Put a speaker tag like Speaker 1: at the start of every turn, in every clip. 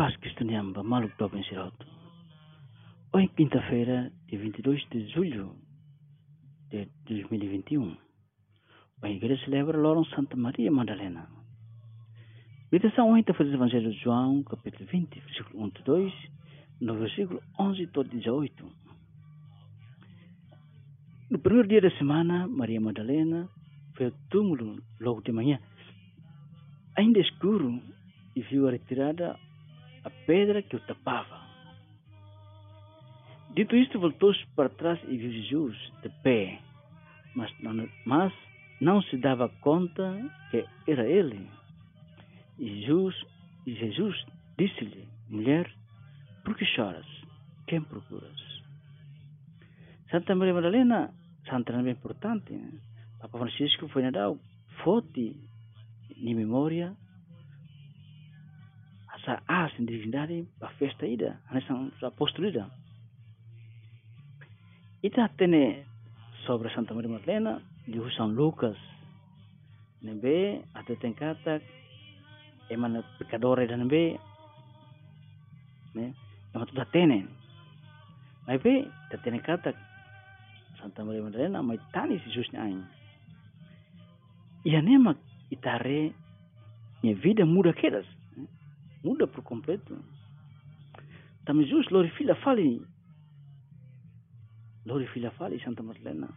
Speaker 1: paz cristiana, maluco do Bensiroto. Hoje, quinta-feira, dia 22 de julho de 2021, a igreja celebra Loron Santa Maria Madalena. Meditação hoje está fazendo o Evangelho de João, capítulo 20, versículo 1 a 2, no versículo 11 a 18. No primeiro dia da semana, Maria Madalena foi ao túmulo logo de manhã, ainda escuro, e viu a retirada a pedra que o tapava. Dito isto, voltou-se para trás e viu Jesus de pé, mas não, mas não se dava conta que era ele. E Jesus, e Jesus disse-lhe, mulher, por que choras? Quem procuras? Santa Maria Madalena, santa também importante. Papa Francisco foi nadar forte em memória sa as divindade a festa ida nessa apóstolo ida. Ita tene sobre Santa Maria Madalena de São Lucas. Nebe até tem kata emana pecadores dan nebe né yang tu tene mas be tene kata Santa Maria Madalena mai tani si Jesus ain. Ia nema itare minha vida muda quedas muda por completo. Também Jesus glorifica fale. Glorifica fale Santa Madalena.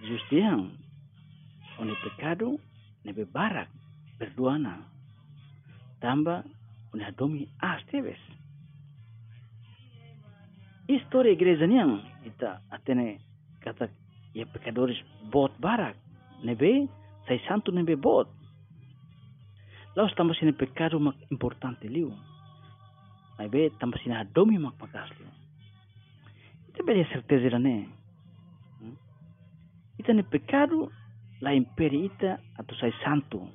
Speaker 1: Jesus diang onde pecado nebe barak perdoana. Tamba onde adomi as teves. História igreja niang kita atene kata ya pecadores bot barak nebe sai santo nebe bot Laos tambah sini pecado mak importante liu. Ai be tambah sini adomi mak pakas liu. Ita be certeza ne. Hmm? Ita ne pecado la imperi ita atau sai santo.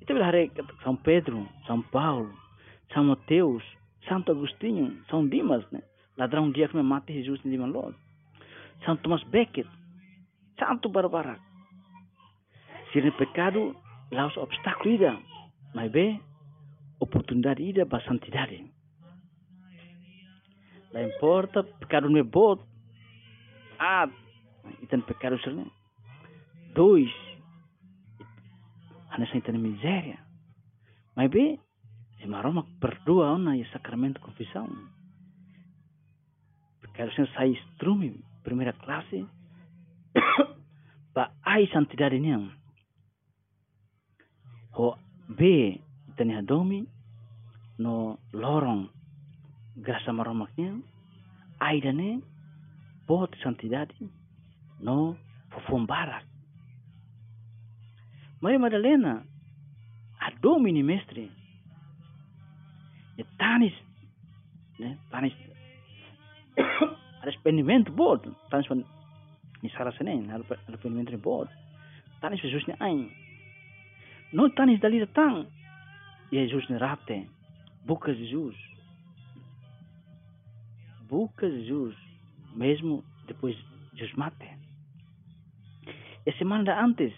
Speaker 1: Ita be hare São Pedro, São Paulo, São Mateus, Santo Agostinho, São Dimas, né? Ladrão dia que me mate Jesus em Dimas Lord. São Thomas Becket, Santo Barbara. Se ne pecado os obstáculos ida, mas bem, oportunidade ida para santidade. Lá importa, pecado não é bom. Ah, e tem pecado ser Dois, hanya sai tem miséria. Mas bem, se maroma perdoa e sacramento de confissão. Pecado ser sai strume, primeira classe, para a santidade não ho be tani hadomi no lorong grasa maromaknya aidane pot santidade no fofom barak Maria Madalena adomi ni mestre e tanis né tanis arrependimento bot tanis ni sarasenen arrependimento bot tanis Jesus ni ain não tanis dali datang. E Jesus nerate. Buca Jesus. Buca Jesus. Mesmo depois Jesus mate. E semana antes.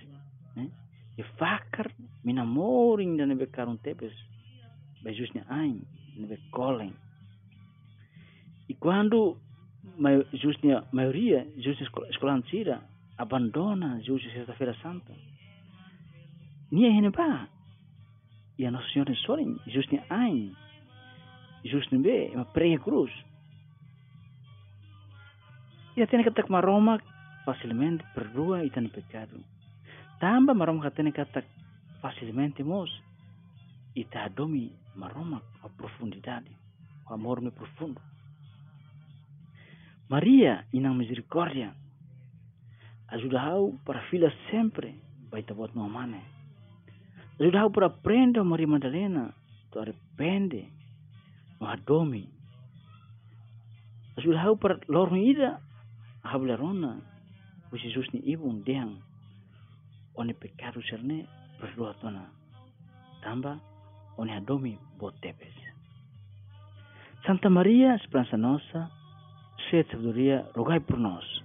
Speaker 1: Né? E fakar minamoring dan nebe karun tepes. Jesus ne ain. Nebe kolen. E quando Jesus a maioria, Jesus escola tira, abandona Jesus sexta-feira santa. Nia hene ba. E a Nossa Senhora sorin, just ni ein. Just ni be, uma prega cruz. E até que tak maroma facilmente perdoa e tem pecado. Tamba maroma que tem que tak facilmente mos e tá domi maroma a profundidade, o amor me profundo. Maria, inang misericórdia, ajuda-o para filha sempre, vai te botar no mane. Sudah por aprenda Maria Madalena, tu arrepende, adomi. Sudah por lorong ida, hablarona, o Jesus ni ibu deang, oni pecado serne berdoa tona, tamba oni adomi botepes. Santa Maria, esperança nossa, cheia de sabedoria, rogai por nós.